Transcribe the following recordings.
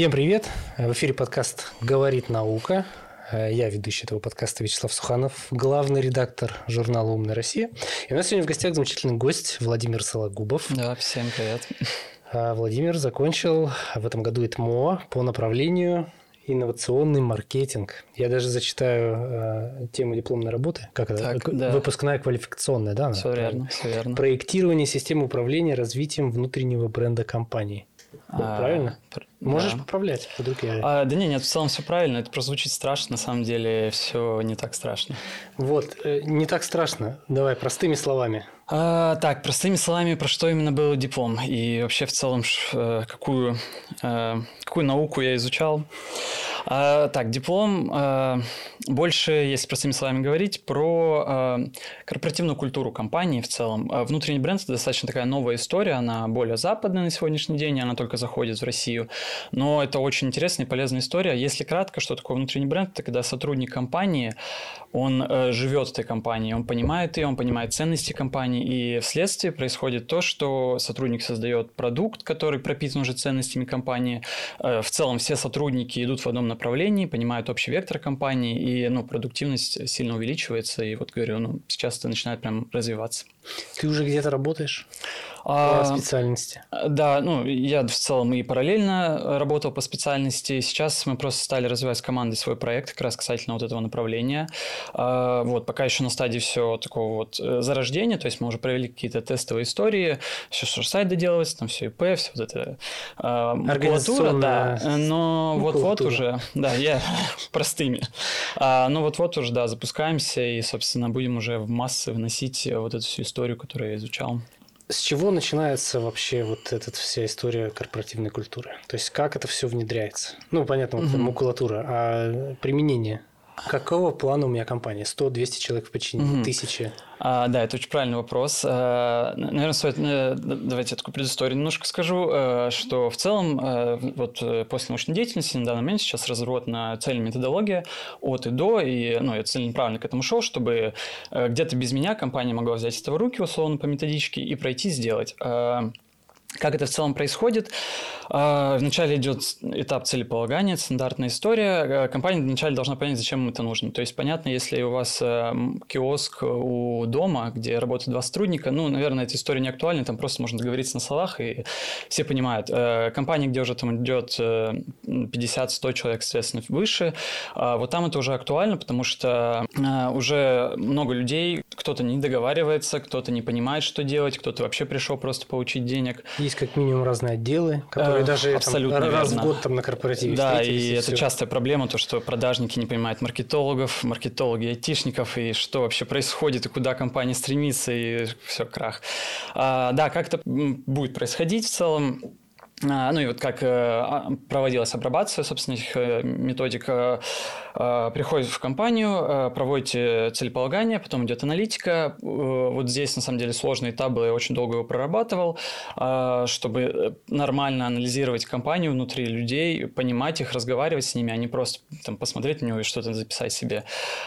Всем привет! В эфире подкаст «Говорит наука». Я ведущий этого подкаста Вячеслав Суханов, главный редактор журнала «Умная Россия». И у нас сегодня в гостях замечательный гость Владимир Сологубов. Да, всем привет. А, Владимир закончил в этом году ИТМО по направлению инновационный маркетинг. Я даже зачитаю э, тему дипломной работы. Как это? Так, да. Выпускная квалификационная, да? Все верно, все верно. Проектирование системы управления развитием внутреннего бренда компании. А, правильно? Можешь да. поправлять, вдруг я... А, да не, нет, в целом все правильно. Это просто звучит страшно, на самом деле все не так страшно. Вот, э, не так страшно. Давай, простыми словами. А, так, простыми словами, про что именно был диплом? И вообще в целом, э, какую, э, какую науку я изучал? А, так, диплом а, больше, если простыми словами говорить, про а, корпоративную культуру компании в целом. А, внутренний бренд – это достаточно такая новая история, она более западная на сегодняшний день, она только заходит в Россию. Но это очень интересная и полезная история. Если кратко, что такое внутренний бренд? Это когда сотрудник компании, он э, живет в этой компании, он понимает ее, он понимает ценности компании, и вследствие происходит то, что сотрудник создает продукт, который пропитан уже ценностями компании. Э, в целом все сотрудники идут в одном направлении, понимают общий вектор компании, и ну, продуктивность сильно увеличивается, и вот говорю, ну, сейчас это начинает прям развиваться. Ты уже где-то работаешь? По а, специальности? Да, ну, я в целом и параллельно работал по специальности. Сейчас мы просто стали развивать с командой свой проект как раз касательно вот этого направления. А, вот, пока еще на стадии все такого вот э, зарождения, то есть мы уже провели какие-то тестовые истории, все, что сайт доделывается, там все ИП, все вот это а, макулатура, да, но вот-вот уже, да, я простыми, а, но вот-вот уже, да, запускаемся и, собственно, будем уже в массы вносить вот эту всю историю, которую я изучал. С чего начинается вообще вот эта вся история корпоративной культуры? То есть как это все внедряется? Ну, понятно, вот угу. макулатура, а применение? Какого плана у меня компания? 100-200 человек в подчинении, угу. тысячи? А, да, это очень правильный вопрос. А, наверное, стоит, э, давайте я такую предысторию немножко скажу, э, что в целом э, вот после научной деятельности на данный момент сейчас разработана цельная методология от и до, и ну, я целенаправленно к этому шел, чтобы где-то без меня компания могла взять это в руки, условно, по методичке и пройти сделать. Как это в целом происходит? А, вначале идет этап целеполагания, стандартная история. А, компания вначале должна понять, зачем им это нужно. То есть, понятно, если у вас э, киоск у дома, где работают два сотрудника, ну, наверное, эта история не актуальна, там просто можно договориться на словах, и все понимают. Э, компания, где уже там идет 50-100 э, человек, соответственно, выше, а, вот там это уже актуально, потому что уже много людей, кто-то не договаривается, кто-то не понимает, что делать, кто-то вообще пришел просто получить денег. Есть как минимум разные отделы, которые э, даже абсолютно там, раз в год там на корпоративе Да, и, и это все. частая проблема, то, что продажники не понимают маркетологов, маркетологи айтишников, и что вообще происходит, и куда компания стремится, и все, крах. А, да, как это будет происходить в целом, а, ну и вот как э, а, проводилась апробация, собственно, этих э, методик. Э, приходит в компанию, проводите целеполагание, потом идет аналитика. Вот здесь, на самом деле, сложный этап был, я очень долго его прорабатывал, чтобы нормально анализировать компанию внутри людей, понимать их, разговаривать с ними, а не просто там, посмотреть на него и что-то записать себе.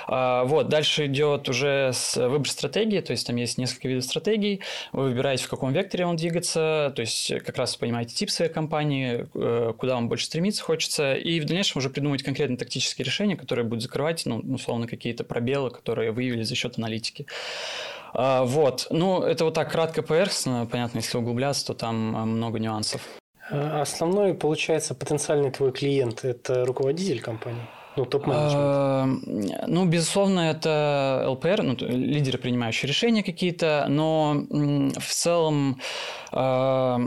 Вот, дальше идет уже выбор стратегии, то есть там есть несколько видов стратегий, вы выбираете, в каком векторе он двигаться, то есть как раз понимаете тип своей компании, э, куда вам больше стремиться хочется, и в дальнейшем уже придумать конкретные тактические решения, которые будут закрывать, ну, условно, какие-то пробелы, которые выявили за счет аналитики. А, вот. Ну, это вот так кратко поверхностно. Понятно, если углубляться, то там э, много нюансов. А основной, получается, потенциальный твой клиент – это руководитель компании? Ну, топ-менеджмент. А, ну, безусловно, это ЛПР, ну, лидеры, принимающие решения какие-то, но в целом а,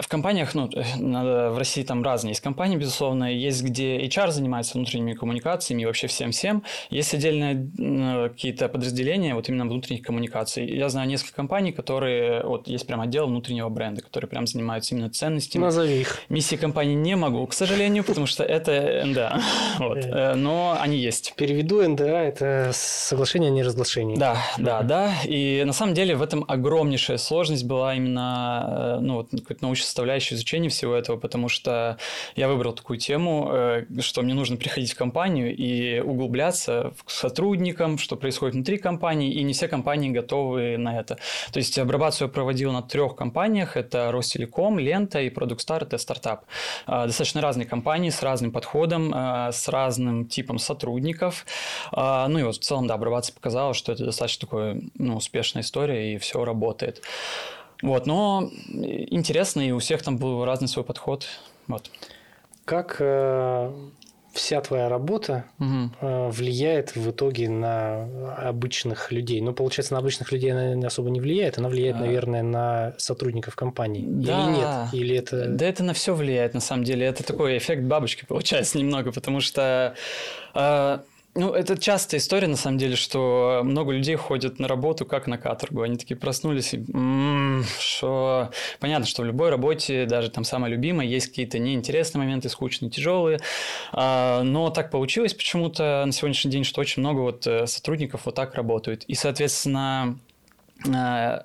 в компаниях, ну, надо, в России там разные есть компании, безусловно, есть, где HR занимается внутренними коммуникациями и вообще всем-всем. Есть отдельные какие-то подразделения вот именно внутренних коммуникаций. Я знаю несколько компаний, которые, вот есть прям отдел внутреннего бренда, которые прям занимаются именно ценностями. Назови их. Миссии компании не могу, к сожалению, потому что это, да, вот. Э, но они есть. Переведу НДА – это соглашение о неразглашении. Да, да, да. И на самом деле в этом огромнейшая сложность была именно ну, вот, научная составляющая изучения всего этого, потому что я выбрал такую тему, что мне нужно приходить в компанию и углубляться к сотрудникам, что происходит внутри компании, и не все компании готовы на это. То есть обрабатываю я проводил на трех компаниях. Это Ростелеком, Лента и Продукстар, это стартап. А, достаточно разные компании с разным подходом, а, с разным типом сотрудников. А, ну и вот в целом, да, обрабатываться показала, что это достаточно такая ну, успешная история и все работает. Вот, но интересно, и у всех там был разный свой подход. Вот. Как э, вся твоя работа угу. влияет в итоге на обычных людей. Ну, получается, на обычных людей она особо не влияет, она влияет, а... наверное, на сотрудников компании. Да. Или нет? Или это... Да это на все влияет, на самом деле. Это такой эффект бабочки получается немного, потому что а, ну, это частая история, на самом деле, что много людей ходят на работу как на каторгу. Они такие проснулись и... М-м, что... Понятно, что в любой работе, даже там самая любимая, есть какие-то неинтересные моменты, скучные, тяжелые. А, но так получилось почему-то на сегодняшний день, что очень много вот э, сотрудников вот так работают. И, соответственно, э,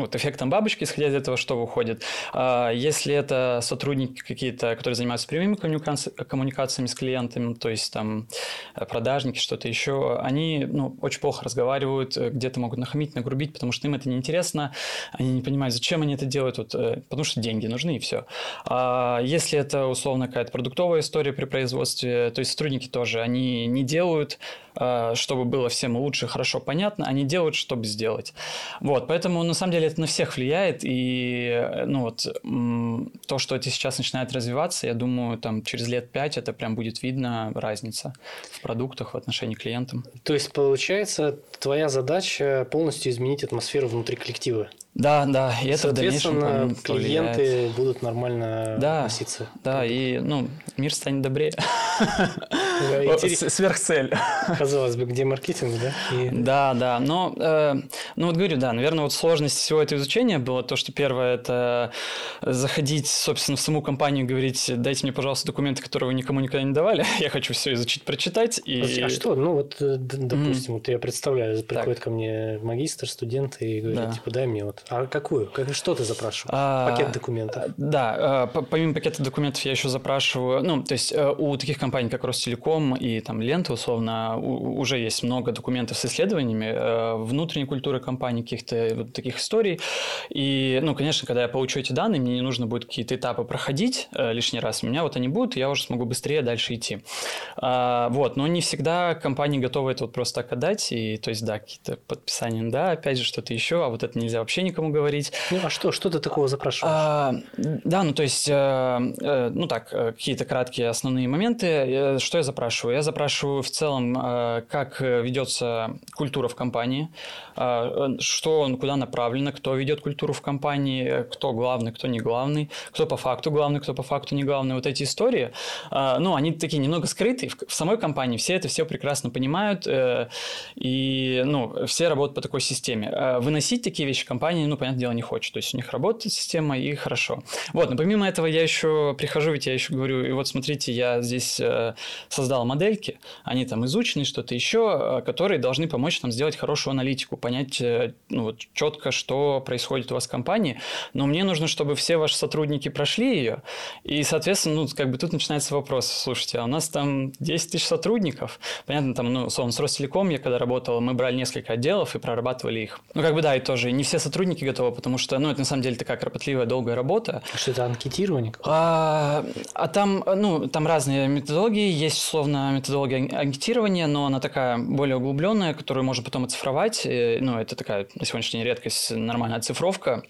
вот эффектом бабочки, исходя из этого, что выходит. А, если это сотрудники какие-то, которые занимаются прямыми коммуникациями с клиентами, то есть там э, продажники, что-то еще, они ну, очень плохо разговаривают, э, где-то могут нахамить, нагрубить, потому что им это неинтересно, они не понимают, зачем они это делают, вот, э, потому что деньги нужны и все. А если это условно какая-то продуктовая история при производстве, то есть сотрудники тоже, они не делают чтобы было всем лучше, хорошо, понятно, они делают, чтобы сделать. Вот, поэтому на самом деле это на всех влияет, и э, ну вот то, что это сейчас начинает развиваться, я думаю, там через лет пять это прям будет видно разница в продуктах, в отношении к клиентам. То есть, получается, твоя задача полностью изменить атмосферу внутри коллектива? Да, да, и это в дальнейшем клиенты влияет. будут нормально да, относиться. Да, и ну, мир станет добрее. Сверхцель. Казалось бы, где маркетинг, да? Да, да, но, э, ну вот говорю, да, наверное, вот сложность всего этого изучения было то, что первое – это заходить, собственно, в саму компанию и говорить, дайте мне, пожалуйста, документы, которые вы никому никогда не давали, я хочу все изучить, прочитать. И... А что? Ну вот, э, допустим, вот я представляю, приходит ко мне магистр, студент и говорит, типа, дай мне вот а какую? Как, что ты запрашиваешь? А, Пакет документов? Да, а, помимо пакета документов я еще запрашиваю, ну, то есть э, у таких компаний, как Ростелеком и там Лента, условно, уже есть много документов с исследованиями э, внутренней культуры компании, каких-то вот таких историй. И, ну, конечно, когда я получу эти данные, мне не нужно будет какие-то этапы проходить э, лишний раз. У меня вот они будут, и я уже смогу быстрее дальше идти. А, вот, но не всегда компании готовы это вот просто так отдать, и, то есть, да, какие-то подписания, да, опять же, что-то еще, а вот это нельзя вообще никому говорить. Ну, а что? Что ты такого запрашиваешь? А, да, ну, то есть, э, э, ну, так, э, какие-то краткие основные моменты. Что я запрашиваю? Я запрашиваю в целом, как ведется культура в компании, что, куда направлено, кто ведет культуру в компании, кто главный, кто не главный, кто по факту главный, кто по факту не главный. Вот эти истории, ну, они такие немного скрыты. В, самой компании все это все прекрасно понимают, и, ну, все работают по такой системе. Выносить такие вещи в компании ну, понятное дело, не хочет. То есть у них работает система, и хорошо. Вот, но помимо этого я еще прихожу, ведь я еще говорю, и вот смотрите, я здесь э, создал модельки, они там изучены, что-то еще, э, которые должны помочь нам сделать хорошую аналитику, понять э, ну, вот, четко, что происходит у вас в компании. Но мне нужно, чтобы все ваши сотрудники прошли ее, и, соответственно, ну, как бы тут начинается вопрос, слушайте, а у нас там 10 тысяч сотрудников, понятно, там, ну, условно, с Ростелеком я когда работал, мы брали несколько отделов и прорабатывали их. Ну, как бы, да, и тоже не все сотрудники сотрудники готовы, потому что, ну, это на самом деле такая кропотливая, долгая работа. А что это анкетирование? А, а там, ну, там разные методологии. Есть, условно, методология анкетирования, но она такая более углубленная, которую можно потом оцифровать. И, ну, это такая на сегодняшний день редкость, нормальная оцифровка.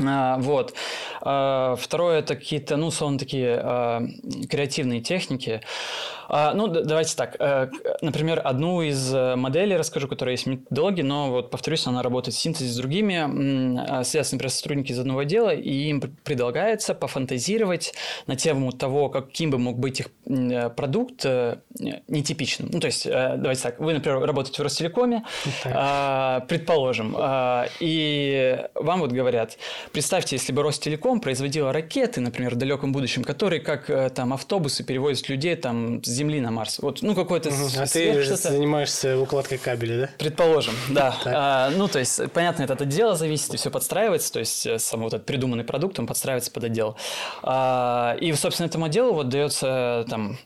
А, вот. А, второе – это какие-то, ну, условно, такие а, креативные техники. Ну, давайте так. Э, например, одну из э, моделей расскажу, которая есть методологи, но вот повторюсь, она работает в синтезе с другими. Связаны, например, сотрудники из одного дела, и им предлагается пофантазировать на тему того, каким бы мог быть их продукт нетипичным. Ну, то есть, давайте так, вы, например, работаете в Ростелекоме, так. предположим, и вам вот говорят, представьте, если бы Ростелеком производила ракеты, например, в далеком будущем, которые как там автобусы перевозят людей там с Земли на Марс. Вот, ну, какой-то... Угу. А ты занимаешься укладкой кабеля, да? Предположим, да. А, ну, то есть, понятно, это от отдела зависит, и все подстраивается, то есть, э, сам вот этот придуманный продукт, он подстраивается под отдел. А, и, собственно, этому отделу вот дается там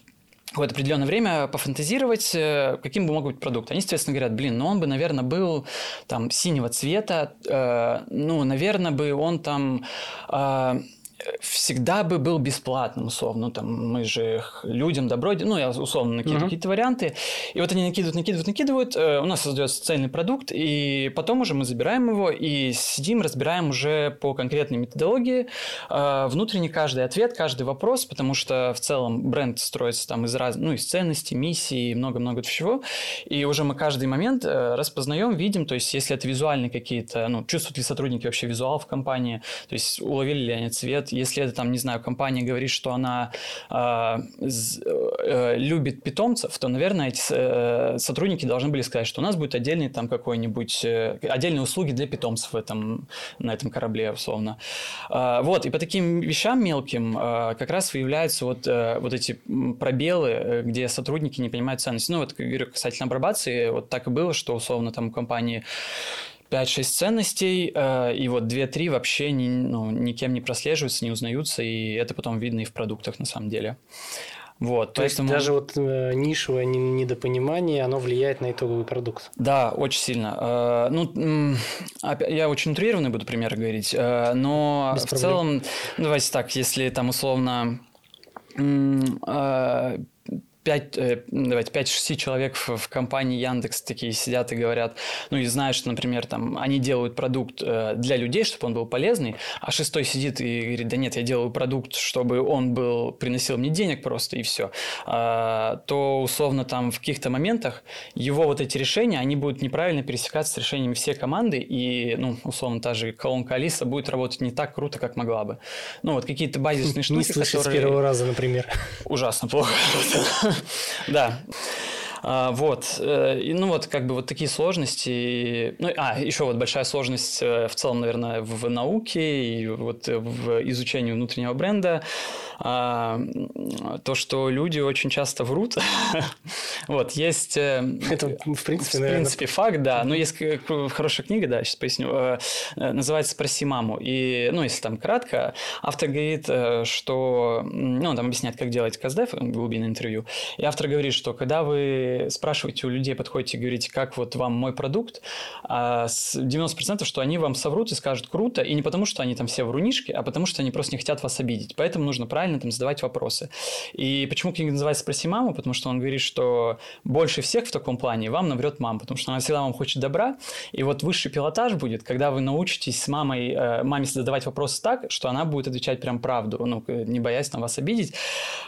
какое-то определенное время пофантазировать, э, каким бы мог быть продукт. Они, естественно, говорят, блин, ну он бы, наверное, был там синего цвета, э, ну, наверное, бы он там... Э, всегда бы был бесплатным, условно. Там, мы же людям добро, ну, я условно накидываю uh-huh. какие-то варианты. И вот они накидывают, накидывают, накидывают. Э, у нас создается цельный продукт, и потом уже мы забираем его и сидим, разбираем уже по конкретной методологии э, внутренне каждый ответ, каждый вопрос, потому что в целом бренд строится там из раз, ну, из ценностей, миссий и много-много чего. И уже мы каждый момент э, распознаем, видим, то есть если это визуальные какие-то, ну, чувствуют ли сотрудники вообще визуал в компании, то есть уловили ли они цвет, если это там, не знаю, компания говорит, что она э, э, любит питомцев, то, наверное, эти э, сотрудники должны были сказать, что у нас будет отдельный там какой-нибудь, э, отдельные услуги для питомцев в этом, на этом корабле, условно. Э, вот, и по таким вещам мелким э, как раз выявляются вот, э, вот эти пробелы, э, где сотрудники не понимают ценности. Ну, вот, говорю, касательно апробации, вот так и было, что, условно, там у компании 5-6 ценностей, э, и вот 2-3 вообще ни, ну, никем не прослеживаются, не узнаются, и это потом видно и в продуктах на самом деле. Вот, То поэтому... есть даже вот э, нишевое недопонимание, оно влияет на итоговый продукт. Да, очень сильно. Э, ну, я очень утрированный буду примеры говорить, э, но Без в проблем. целом, давайте так, если там условно э, 5, э, давайте, 5-6 человек в, компании Яндекс такие сидят и говорят, ну и знают, что, например, там они делают продукт э, для людей, чтобы он был полезный, а шестой сидит и говорит, да нет, я делаю продукт, чтобы он был, приносил мне денег просто и все, а, то условно там в каких-то моментах его вот эти решения, они будут неправильно пересекаться с решениями всей команды, и, ну, условно, та же колонка Алиса будет работать не так круто, как могла бы. Ну, вот какие-то базисные штуки, Не слышать которые... с первого раза, например. Ужасно плохо. Да. А, вот. Э, и, ну, вот как бы вот такие сложности. Ну, а, еще вот большая сложность э, в целом, наверное, в науке и вот в изучении внутреннего бренда. А, то, что люди очень часто врут. вот, есть... Э, Это, в принципе, В наверное... принципе, факт, да. Но есть хорошая книга, да, сейчас поясню. Называется «Спроси маму». И, ну, если там кратко, автор говорит, что... Ну, он там объясняет, как делать КСДФ, глубинное интервью. И автор говорит, что когда вы спрашиваете у людей, подходите и говорите, как вот вам мой продукт, 90% а что они вам соврут и скажут круто, и не потому, что они там все врунишки, а потому, что они просто не хотят вас обидеть. Поэтому нужно правильно там задавать вопросы. И почему книга называется «Спроси маму», потому что он говорит, что больше всех в таком плане вам наврет мама, потому что она всегда вам хочет добра, и вот высший пилотаж будет, когда вы научитесь с мамой, э, маме задавать вопросы так, что она будет отвечать прям правду, ну, не боясь на вас обидеть.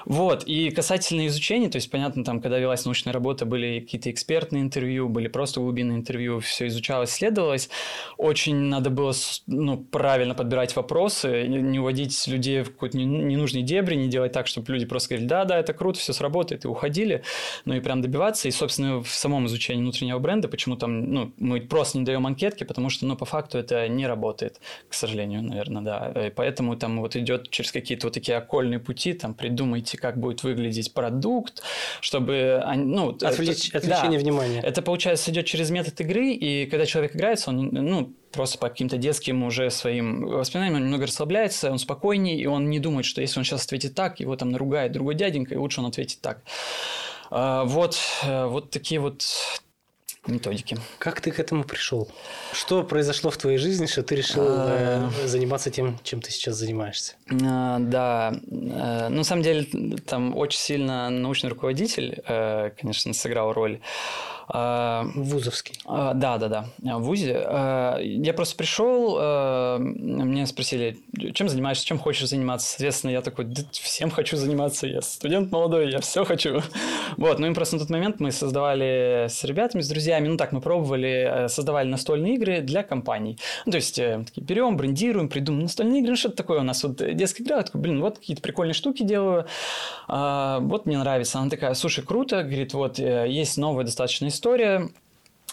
Вот, и касательно изучения, то есть, понятно, там, когда велась научная работа, работа, были какие-то экспертные интервью, были просто глубинные интервью, все изучалось, исследовалось. Очень надо было ну, правильно подбирать вопросы, не уводить людей в какой-то ненужный дебри, не делать так, чтобы люди просто говорили, да, да, это круто, все сработает, и уходили, ну и прям добиваться. И, собственно, в самом изучении внутреннего бренда, почему там, ну, мы просто не даем анкетки, потому что, ну, по факту это не работает, к сожалению, наверное, да. И поэтому там вот идет через какие-то вот такие окольные пути, там придумайте, как будет выглядеть продукт, чтобы, ну, Отвлеч... Отвлечение да, внимания. Это, получается, идет через метод игры, и когда человек играется, он, ну, просто по каким-то детским уже своим воспоминаниям он немного расслабляется, он спокойнее, и он не думает, что если он сейчас ответит так, его там наругает другой дяденька, и лучше он ответит так. А, вот, э, вот такие вот методики. Как ты к этому пришел? Что произошло в твоей жизни, что ты решил а... Э, заниматься тем, чем ты сейчас занимаешься? А, да, э, ну, на самом деле, там очень сильно научный руководитель, э, конечно, сыграл роль. А, Вузовский. А, да, да, да, в ВУЗе. А, я просто пришел, а, меня спросили, чем занимаешься, чем хочешь заниматься. Соответственно, я такой, да, всем хочу заниматься, я студент молодой, я все хочу. Вот, ну и просто на тот момент мы создавали с ребятами, с друзьями, ну так, мы пробовали, э, создавали настольные игры для компаний. Ну, то есть, э, такие, берем, брендируем, придумываем настольные игры, ну что-то такое у нас, вот детская игра, я такой, блин, вот какие-то прикольные штуки делаю, вот мне нравится. Она такая, слушай, круто, говорит, вот э, есть новая достаточно история,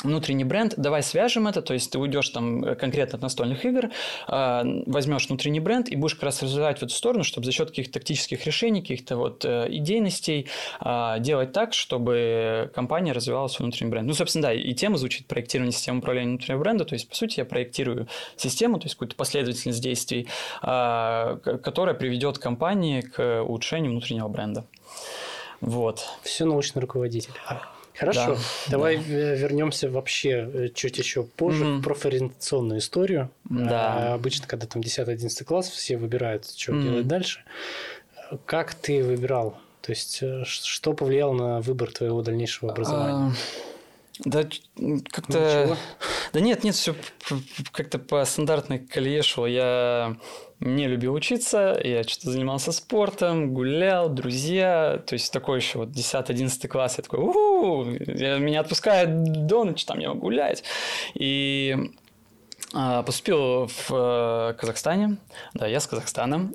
внутренний бренд, давай свяжем это, то есть ты уйдешь там э, конкретно от настольных игр, а, возьмешь внутренний бренд и будешь как раз развивать в эту сторону, чтобы за счет каких-то тактических решений, каких-то вот э, идейностей а, делать так, чтобы компания развивала свой внутренний бренд. Ну, собственно, да, и тема звучит проектирование системы управления внутреннего бренда, то есть, по сути, я проектирую систему, то есть какую-то последовательность действий, а, которая приведет компании к улучшению внутреннего бренда. Вот. Все научный руководитель. Хорошо, да, давай да. вернемся вообще э, чуть еще позже mm-hmm. в профориентационную историю. Да. А, обычно, когда там 10-11 класс, все выбирают, что mm-hmm. делать дальше. Как ты выбирал? То есть, э, что повлияло на выбор твоего дальнейшего образования? А, да, как-то... Да нет, нет, все как-то по стандартной колее шло. Я не любил учиться, я что-то занимался спортом, гулял, друзья, то есть такой еще вот 10-11 класс, я такой, у меня отпускают до ночи, там я могу гулять. И поступил в э, Казахстане. Да, я с Казахстана.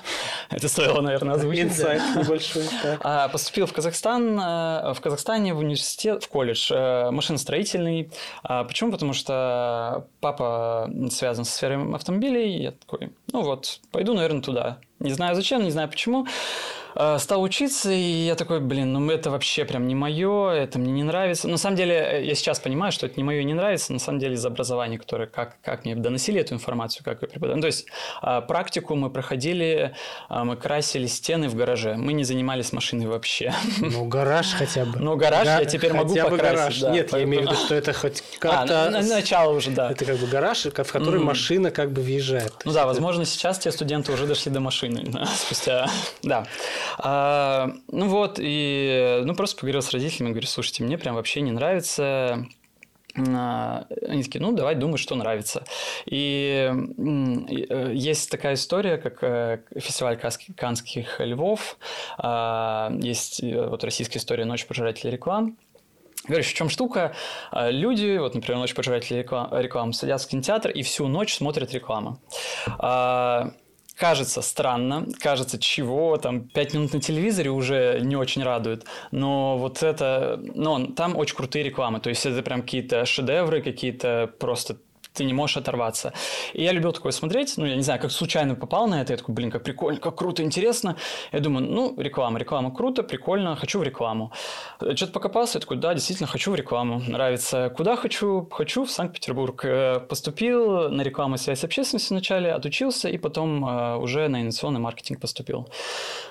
Это стоило, наверное, озвучить. Инсайт небольшой. А, поступил в Казахстан, э, в Казахстане в университет, в колледж э, машиностроительный. А, почему? Потому что папа связан со сферой автомобилей. Я такой, ну вот, пойду, наверное, туда. Не знаю зачем, не знаю почему. Э, стал учиться, и я такой, блин, ну это вообще прям не мое, это мне не нравится. На самом деле, э, я сейчас понимаю, что это не мое и не нравится, на самом деле из образования, которое, как, как мне доносили эту информацию, как я преподавал. Ну, то есть, э, практику мы проходили, мы красили стены в гараже, мы не занимались машиной вообще. Ну, гараж хотя бы. Ну, гараж я теперь могу покрасить. гараж. Да, Нет, я имею в виду, что это хоть а, как-то... А, начало уже, да. Это как бы гараж, в который машина как бы въезжает. Ну да, возможно, сейчас те студенты уже дошли до машины спустя... Да. А, ну вот, и ну просто поговорил с родителями, говорю, слушайте, мне прям вообще не нравится а, они такие, ну, давай думай, что нравится. И э, есть такая история, как э, фестиваль Канских львов, а, есть э, вот российская история «Ночь пожирателей реклам», Говоришь, в чем штука? Люди, вот, например, ночь пожирателей реклам, реклам, садятся в кинотеатр и всю ночь смотрят рекламу кажется странно, кажется, чего, там, пять минут на телевизоре уже не очень радует, но вот это, ну, там очень крутые рекламы, то есть это прям какие-то шедевры, какие-то просто ты не можешь оторваться. И я любил такое смотреть, ну, я не знаю, как случайно попал на это, я такой, блин, как прикольно, как круто, интересно. Я думаю, ну, реклама, реклама круто, прикольно, хочу в рекламу. Что-то покопался, я такой, да, действительно, хочу в рекламу, нравится. Куда хочу? Хочу в Санкт-Петербург. Э, поступил на рекламу связь с общественностью вначале, отучился, и потом э, уже на инновационный маркетинг поступил.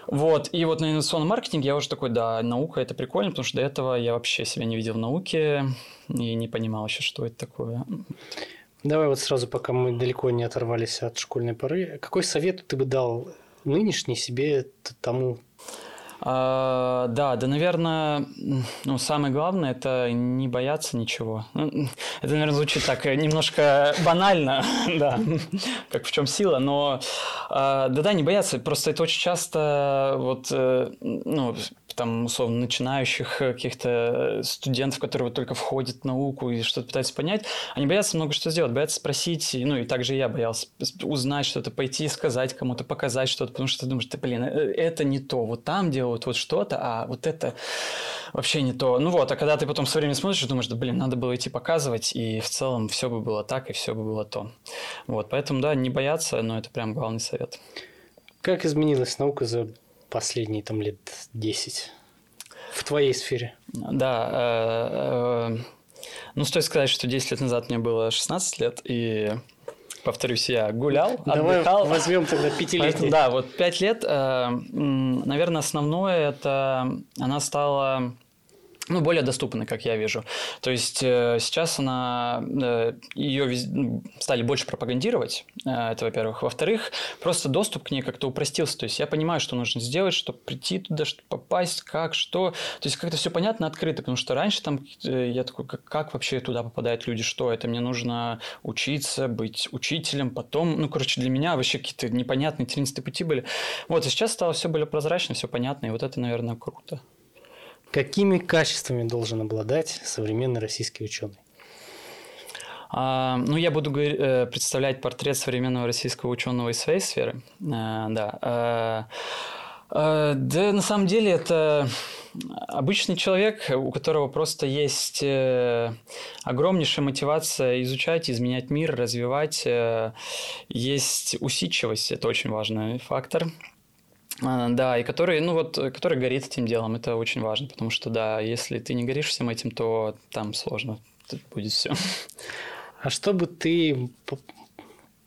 Вот, и вот на инновационный маркетинг я уже такой, да, наука это прикольно, потому что до этого я вообще себя не видел в науке и не понимал еще, что это такое. Давай вот сразу, пока мы далеко не оторвались от школьной поры, какой совет ты бы дал нынешней себе тому? А, да, да, наверное, ну, самое главное – это не бояться ничего. Ну, это, наверное, звучит так немножко банально, да, как в чем сила, но а, да-да, не бояться, просто это очень часто вот, э, ну, там, условно, начинающих э, каких-то э, студентов, которые вот только входят в науку и что-то пытаются понять, они боятся много что сделать, боятся спросить, ну и также я боялся узнать что-то, пойти сказать кому-то, показать что-то, потому что ты думаешь, да блин, э, это не то, вот там делают вот что-то, а вот это вообще не то. Ну вот, а когда ты потом со временем смотришь, думаешь, да блин, надо было идти показывать, и в целом все бы было так, и все бы было то. Вот, поэтому, да, не бояться, но это прям главный совет. Как изменилась наука за последние там лет 10 в твоей сфере? Да. Э, э, ну, стоит сказать, что 10 лет назад мне было 16 лет, и повторюсь, я гулял, Давай отдыхал. возьмем тогда пятилетие. Да, вот пять лет. Э, наверное, основное это она стала ну, более доступны, как я вижу. То есть э, сейчас она, э, ее вез... Ну, стали больше пропагандировать, э, это во-первых. Во-вторых, просто доступ к ней как-то упростился. То есть я понимаю, что нужно сделать, чтобы прийти туда, чтобы попасть, как, что. То есть как-то все понятно, открыто, потому что раньше там э, я такой, как, как вообще туда попадают люди, что это мне нужно учиться, быть учителем, потом, ну, короче, для меня вообще какие-то непонятные тернистые пути были. Вот, и сейчас стало все более прозрачно, все понятно, и вот это, наверное, круто. Какими качествами должен обладать современный российский ученый? А, ну, я буду э, представлять портрет современного российского ученого из своей сферы. А, да. А, да, на самом деле это обычный человек, у которого просто есть э, огромнейшая мотивация изучать, изменять мир, развивать. Есть усидчивость, это очень важный фактор. А, да, и который, ну вот, который горит этим делом, это очень важно, потому что, да, если ты не горишь всем этим, то там сложно будет все. А что бы ты,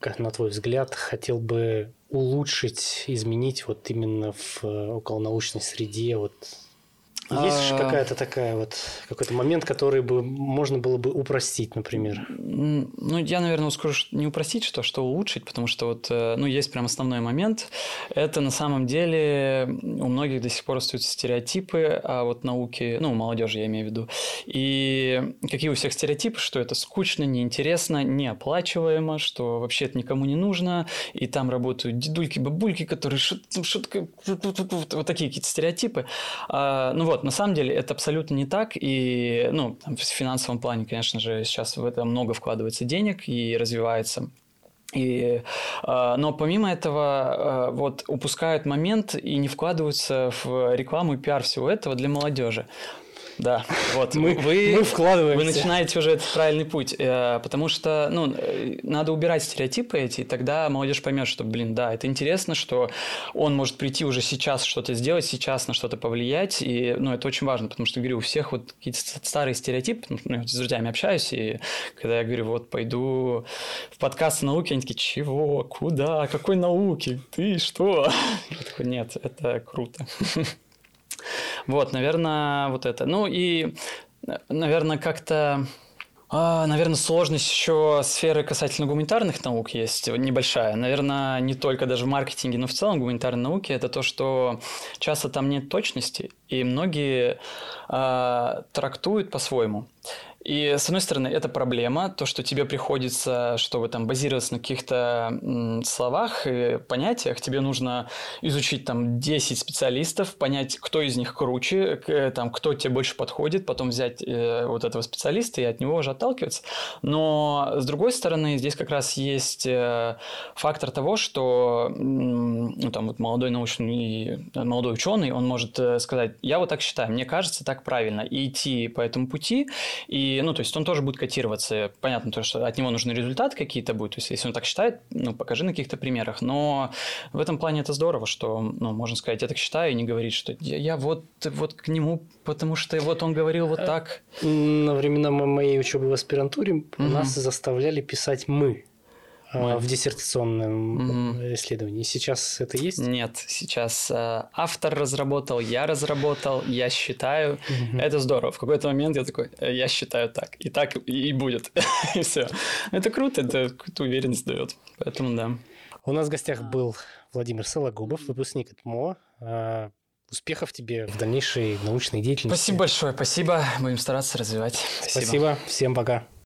как на твой взгляд, хотел бы улучшить, изменить вот именно в э, околонаучной среде, вот есть а... какая-то такая вот какой-то момент, который бы можно было бы упростить, например? Ну, я, наверное, скажу не упростить, что, что улучшить, потому что вот, э, ну, есть прям основной момент. Это на самом деле у многих до сих пор остаются стереотипы а вот науки, ну, молодежи я имею в виду. И какие у всех стереотипы, что это скучно, неинтересно, неоплачиваемо, что вообще это никому не нужно, и там работают дедульки, бабульки, которые шутка, вот такие какие-то стереотипы. А, ну вот, вот, на самом деле это абсолютно не так, и, ну, в финансовом плане, конечно же, сейчас в это много вкладывается денег и развивается. И, э, но помимо этого, э, вот упускают момент и не вкладываются в рекламу и пиар всего этого для молодежи. Да, вот. Мы, вы, мы вкладываемся. Вы начинаете уже этот правильный путь, э, потому что, ну, э, надо убирать стереотипы эти, и тогда молодежь поймет, что, блин, да, это интересно, что он может прийти уже сейчас что-то сделать, сейчас на что-то повлиять, и, ну, это очень важно, потому что, говорю, у всех вот какие-то старые стереотипы, ну, я с друзьями общаюсь, и когда я говорю, вот, пойду в подкаст науки, они такие, чего, куда, какой науки, ты что? Я такой, нет, это круто. Вот, наверное, вот это. Ну и, наверное, как-то... А, наверное, сложность еще сферы касательно гуманитарных наук есть небольшая. Наверное, не только даже в маркетинге, но в целом гуманитарные науки это то, что часто там нет точности, и многие э, трактуют по-своему. И, с одной стороны, это проблема, то, что тебе приходится, чтобы там базироваться на каких-то словах и понятиях, тебе нужно изучить там 10 специалистов, понять, кто из них круче, там, кто тебе больше подходит, потом взять э, вот этого специалиста и от него уже отталкиваться. Но, с другой стороны, здесь как раз есть э, фактор того, что ну, там вот молодой научный, молодой ученый, он может э, сказать, я вот так считаю, мне кажется, так правильно, и идти по этому пути, и ну, то есть он тоже будет котироваться. Понятно, то, что от него нужны результаты какие-то будут. То есть если он так считает, ну, покажи на каких-то примерах. Но в этом плане это здорово, что, ну, можно сказать, я так считаю, и не говорить, что я, я вот, вот к нему, потому что вот он говорил вот так. На времена моей учебы в аспирантуре угу. нас заставляли писать «мы». Мы... в диссертационном угу. исследовании. Сейчас это есть? Нет, сейчас э, автор разработал, я разработал, я считаю. Угу. Это здорово. В какой-то момент я такой, «Э, я считаю так, и так и будет, и все. Это круто, это какую-то уверенность дает. Поэтому да. У нас в гостях был Владимир Сологубов, выпускник ТМО. А, успехов тебе в дальнейшей научной деятельности. Спасибо большое, спасибо. Будем стараться развивать. Спасибо. спасибо. Всем пока.